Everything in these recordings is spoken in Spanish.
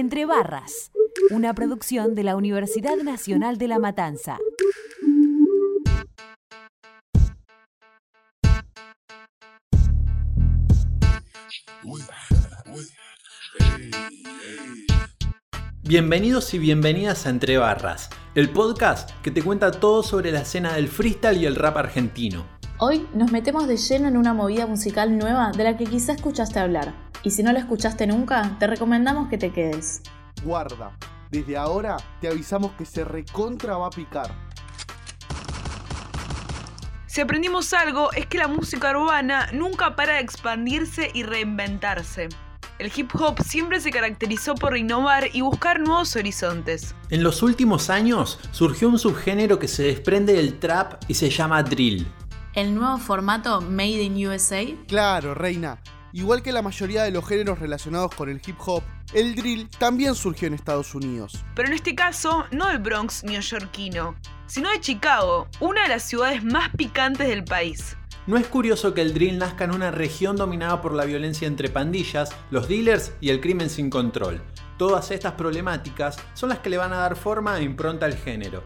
Entre Barras, una producción de la Universidad Nacional de La Matanza. Bienvenidos y bienvenidas a Entre Barras, el podcast que te cuenta todo sobre la escena del freestyle y el rap argentino. Hoy nos metemos de lleno en una movida musical nueva de la que quizá escuchaste hablar. Y si no la escuchaste nunca, te recomendamos que te quedes. Guarda, desde ahora te avisamos que se recontra va a picar. Si aprendimos algo es que la música urbana nunca para de expandirse y reinventarse. El hip hop siempre se caracterizó por innovar y buscar nuevos horizontes. En los últimos años surgió un subgénero que se desprende del trap y se llama drill. El nuevo formato Made in USA. Claro, reina. Igual que la mayoría de los géneros relacionados con el hip hop, el drill también surgió en Estados Unidos. Pero en este caso, no del Bronx neoyorquino, sino de Chicago, una de las ciudades más picantes del país. No es curioso que el drill nazca en una región dominada por la violencia entre pandillas, los dealers y el crimen sin control. Todas estas problemáticas son las que le van a dar forma e impronta al género.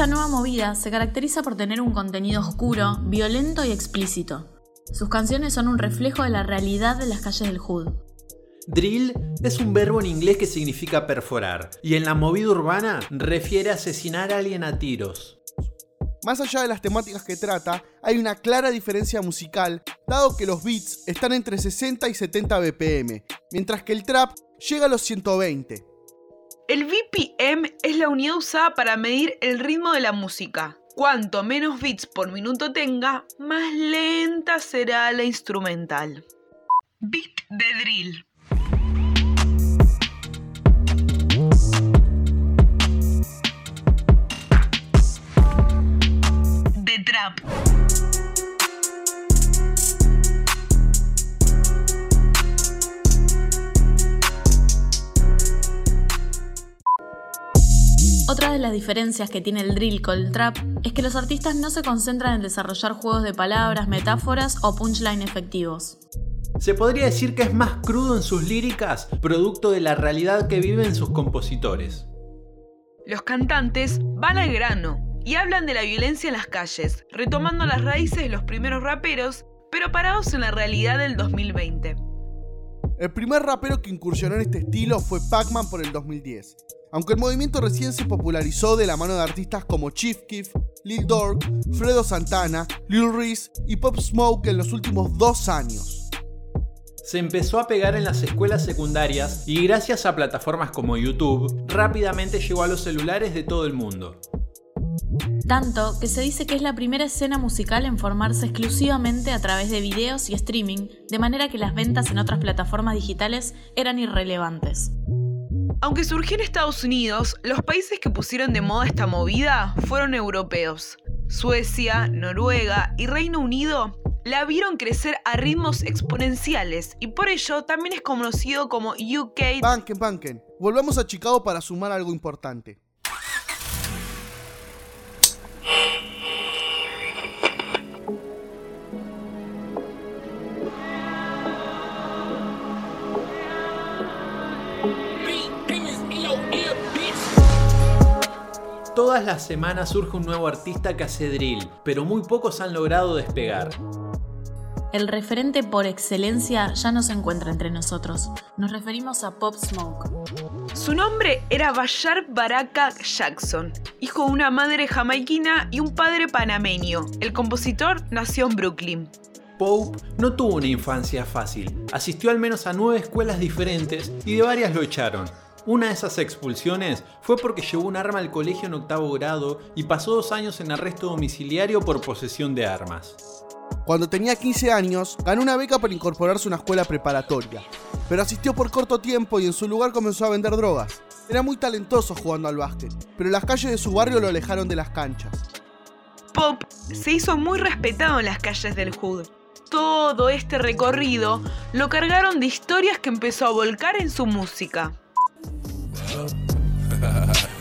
Esta nueva movida se caracteriza por tener un contenido oscuro, violento y explícito. Sus canciones son un reflejo de la realidad de las calles del Hood. Drill es un verbo en inglés que significa perforar, y en la movida urbana refiere a asesinar a alguien a tiros. Más allá de las temáticas que trata, hay una clara diferencia musical, dado que los beats están entre 60 y 70 BPM, mientras que el trap llega a los 120. El BPM es la unidad usada para medir el ritmo de la música. Cuanto menos beats por minuto tenga, más lenta será la instrumental. Beat de drill. De trap. Otra de las diferencias que tiene el drill con el trap es que los artistas no se concentran en desarrollar juegos de palabras, metáforas o punchline efectivos. Se podría decir que es más crudo en sus líricas, producto de la realidad que viven sus compositores. Los cantantes van al grano y hablan de la violencia en las calles, retomando las raíces de los primeros raperos, pero parados en la realidad del 2020. El primer rapero que incursionó en este estilo fue Pac-Man por el 2010, aunque el movimiento recién se popularizó de la mano de artistas como Chief Keef, Lil Durk, Fredo Santana, Lil Reese y Pop Smoke en los últimos dos años. Se empezó a pegar en las escuelas secundarias y gracias a plataformas como YouTube, rápidamente llegó a los celulares de todo el mundo. Tanto que se dice que es la primera escena musical en formarse exclusivamente a través de videos y streaming, de manera que las ventas en otras plataformas digitales eran irrelevantes. Aunque surgió en Estados Unidos, los países que pusieron de moda esta movida fueron europeos. Suecia, Noruega y Reino Unido la vieron crecer a ritmos exponenciales y por ello también es conocido como UK. Banken, banken. Volvamos a Chicago para sumar algo importante. Todas las semanas surge un nuevo artista que hace drill, pero muy pocos han logrado despegar. El referente por excelencia ya no se encuentra entre nosotros. Nos referimos a Pop Smoke. Su nombre era Bashar Baraka Jackson, hijo de una madre jamaiquina y un padre panameño. El compositor nació en Brooklyn. Pope no tuvo una infancia fácil. Asistió al menos a nueve escuelas diferentes y de varias lo echaron. Una de esas expulsiones fue porque llevó un arma al colegio en octavo grado y pasó dos años en arresto domiciliario por posesión de armas. Cuando tenía 15 años, ganó una beca para incorporarse a una escuela preparatoria, pero asistió por corto tiempo y en su lugar comenzó a vender drogas. Era muy talentoso jugando al básquet, pero las calles de su barrio lo alejaron de las canchas. Pop se hizo muy respetado en las calles del Hood. Todo este recorrido lo cargaron de historias que empezó a volcar en su música.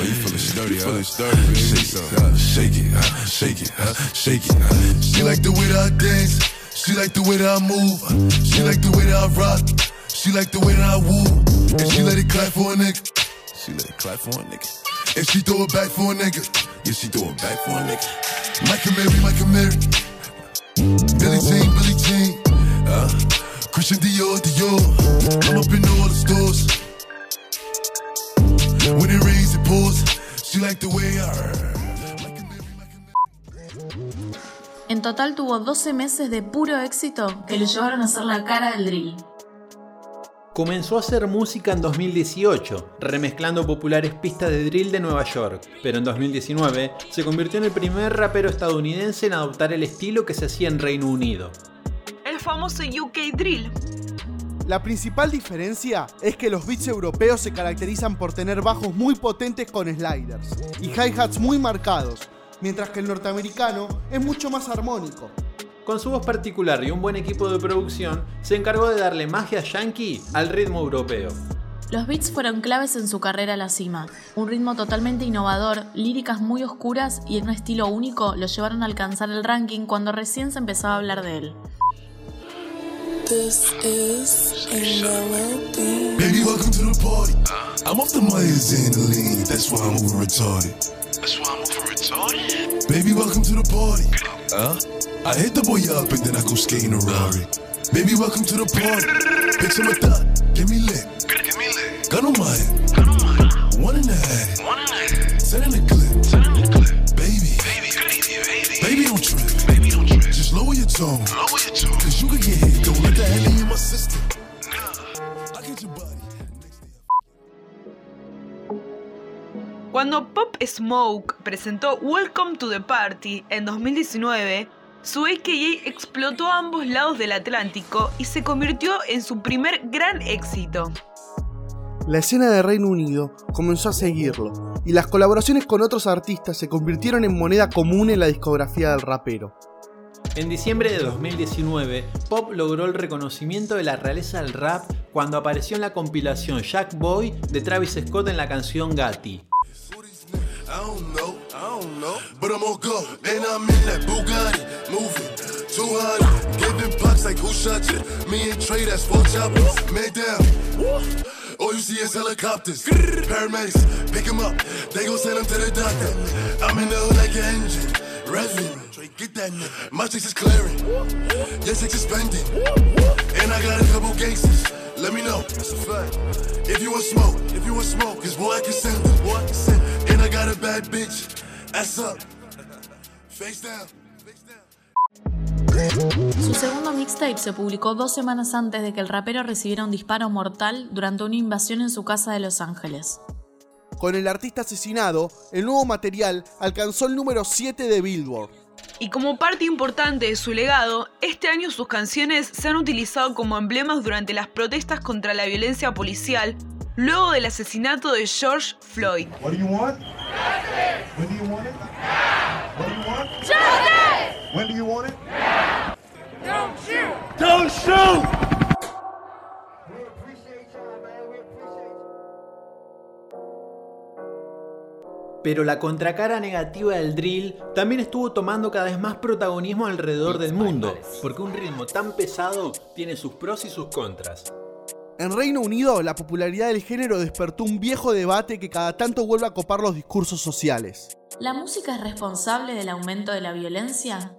Oh, you feeling sturdy, you feeling sturdy, shake it, uh, shake it, uh, shake it, uh, shake it. Uh. She like the way that I dance, she like the way that I move, she like the way that I rock, she like the way that I woo, and she let it clap for a nigga. She let it clap for a nigga. And she throw it back for a nigga. Yeah, she throw it back for a nigga. Michael Mary, Michael Mary. Billy Jean, Billy Jean. Uh, Christian Dior, Dior. I'm up in all the stores. Like the way I. En total tuvo 12 meses de puro éxito que le llevaron a ser la cara del drill. Comenzó a hacer música en 2018, remezclando populares pistas de drill de Nueva York, pero en 2019 se convirtió en el primer rapero estadounidense en adoptar el estilo que se hacía en Reino Unido. El famoso UK Drill. La principal diferencia es que los beats europeos se caracterizan por tener bajos muy potentes con sliders y hi-hats muy marcados, mientras que el norteamericano es mucho más armónico. Con su voz particular y un buen equipo de producción, se encargó de darle magia yankee al ritmo europeo. Los beats fueron claves en su carrera a la cima. Un ritmo totalmente innovador, líricas muy oscuras y en un estilo único lo llevaron a alcanzar el ranking cuando recién se empezaba a hablar de él. This is a melody. Baby, welcome to the party. I'm off the Myers and the lean. That's why I'm over retarded. That's why I'm over retarded. Baby, welcome to the party. Huh? I hit the boy up and then I go skating a Rari. Baby, welcome to the party. Picture my thought, get me lit. Give me lit. Gun on my head, Gun on my one in the head, one in the send in the clip. Send in the Cuando Pop Smoke presentó Welcome to the Party en 2019, su AKA explotó a ambos lados del Atlántico y se convirtió en su primer gran éxito. La escena de Reino Unido comenzó a seguirlo, y las colaboraciones con otros artistas se convirtieron en moneda común en la discografía del rapero. En diciembre de 2019, Pop logró el reconocimiento de la realeza del rap cuando apareció en la compilación Jack Boy de Travis Scott en la canción Gatti. I don't know, I don't know. But I'm on go, and I'm in that Bugatti, moving. 200, giving bucks like who shot you? Me and Trey, that's four choppers. Man down. All you see is helicopters. Paramedics, pick him up. They gon' send him to the doctor. I'm in the hood like an engine. Revving. Trey, get that nigga. My chicks is clearing. Your chicks is spending. And I got a couple gangsters. Let me know. That's a fact. If you want smoke, if you want smoke, cause boy, I can send it. Boy, I can send it. And I got a bad bitch. Ass up. Face down. Face down. Su segundo mixtape se publicó dos semanas antes de que el rapero recibiera un disparo mortal durante una invasión en su casa de Los Ángeles. Con el artista asesinado, el nuevo material alcanzó el número 7 de Billboard. Y como parte importante de su legado, este año sus canciones se han utilizado como emblemas durante las protestas contra la violencia policial luego del asesinato de George Floyd. What do Pero la contracara negativa del drill también estuvo tomando cada vez más protagonismo alrededor del mundo, porque un ritmo tan pesado tiene sus pros y sus contras. En Reino Unido, la popularidad del género despertó un viejo debate que cada tanto vuelve a copar los discursos sociales. ¿La música es responsable del aumento de la violencia?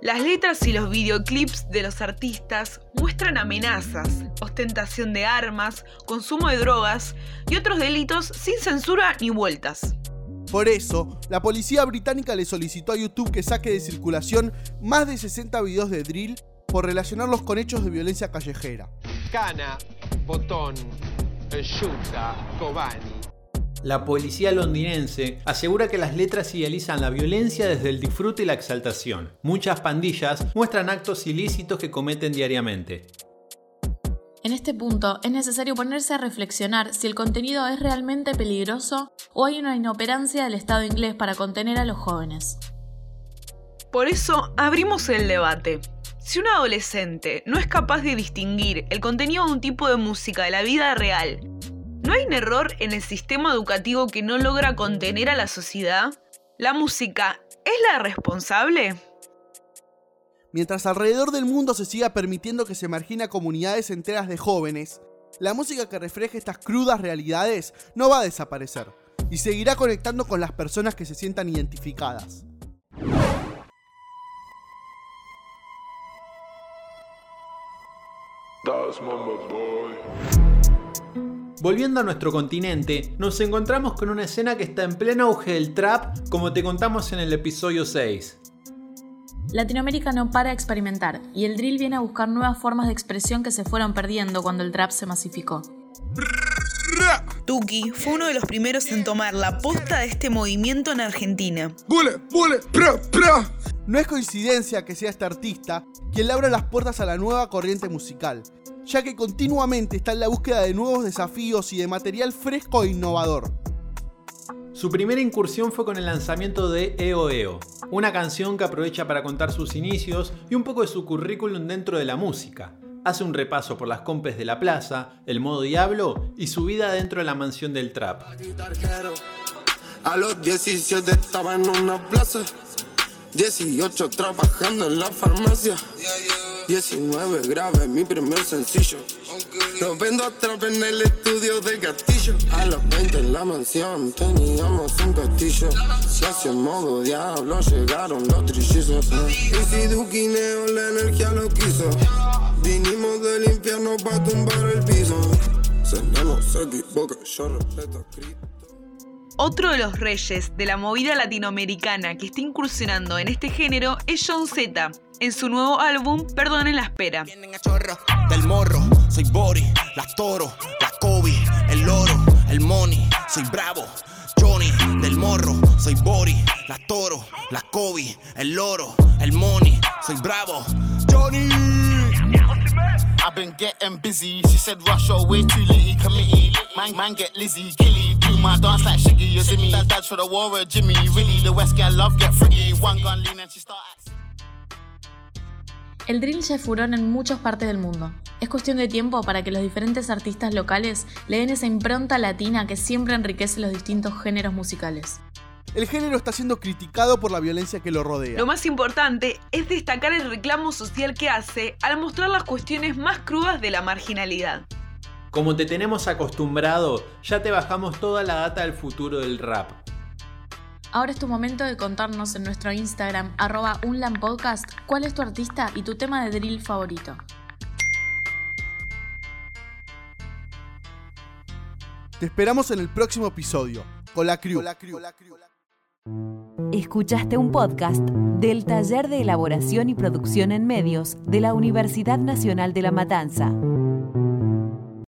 Las letras y los videoclips de los artistas muestran amenazas, ostentación de armas, consumo de drogas y otros delitos sin censura ni vueltas. Por eso, la policía británica le solicitó a YouTube que saque de circulación más de 60 videos de drill por relacionarlos con hechos de violencia callejera. Cana, Botón, Yuta, Kobani. La policía londinense asegura que las letras idealizan la violencia desde el disfrute y la exaltación. Muchas pandillas muestran actos ilícitos que cometen diariamente. En este punto es necesario ponerse a reflexionar si el contenido es realmente peligroso o hay una inoperancia del Estado inglés para contener a los jóvenes. Por eso abrimos el debate. Si un adolescente no es capaz de distinguir el contenido de un tipo de música de la vida real ¿No hay un error en el sistema educativo que no logra contener a la sociedad? ¿La música es la responsable? Mientras alrededor del mundo se siga permitiendo que se margine a comunidades enteras de jóvenes, la música que refleje estas crudas realidades no va a desaparecer y seguirá conectando con las personas que se sientan identificadas. Volviendo a nuestro continente, nos encontramos con una escena que está en pleno auge del trap, como te contamos en el episodio 6. Latinoamérica no para de experimentar y el drill viene a buscar nuevas formas de expresión que se fueron perdiendo cuando el trap se masificó. Tuki fue uno de los primeros en tomar la posta de este movimiento en Argentina. No es coincidencia que sea este artista quien le abra las puertas a la nueva corriente musical, ya que continuamente está en la búsqueda de nuevos desafíos y de material fresco e innovador. Su primera incursión fue con el lanzamiento de EO EO, una canción que aprovecha para contar sus inicios y un poco de su currículum dentro de la música. Hace un repaso por las compes de la plaza, el modo diablo y su vida dentro de la mansión del trap. A los 17 estaba en una plaza, 18 trabajando en la farmacia, 19 grave mi primer sencillo. Lo vendo trap en el estudio de gatillo. A los 20 en la mansión teníamos un castillo. Y hacia el modo diablo llegaron los trillizos. Y si Duquineo la energía lo quiso, vinimos del infierno para tumbar el piso. Se no se equivoca, yo respeto a Cristo. Otro de los reyes de la movida latinoamericana que está incursionando en este género es John Z, en su nuevo álbum Perdonen la espera. Vienen a chorro del morro, soy Bori, la toro, la Kobe, el money, soy bravo. Johnny del morro, soy Bori, la toro, la Kobe, el loro, el money, soy bravo. Johnny. I've been getting busy. She said, Rush your way too litty committee. Man, man, get Lizzie, Gilly. Do my dance like Shiggy, you see me. That dad for the war of Jimmy. Really, the West girl love get friggy. One gun lean and she start acting. El drill ya es furón en muchas partes del mundo. Es cuestión de tiempo para que los diferentes artistas locales le den esa impronta latina que siempre enriquece los distintos géneros musicales. El género está siendo criticado por la violencia que lo rodea. Lo más importante es destacar el reclamo social que hace al mostrar las cuestiones más crudas de la marginalidad. Como te tenemos acostumbrado, ya te bajamos toda la data del futuro del rap. Ahora es tu momento de contarnos en nuestro Instagram, arroba unlampodcast, cuál es tu artista y tu tema de drill favorito. Te esperamos en el próximo episodio, con la crew. Escuchaste un podcast del Taller de Elaboración y Producción en Medios de la Universidad Nacional de La Matanza.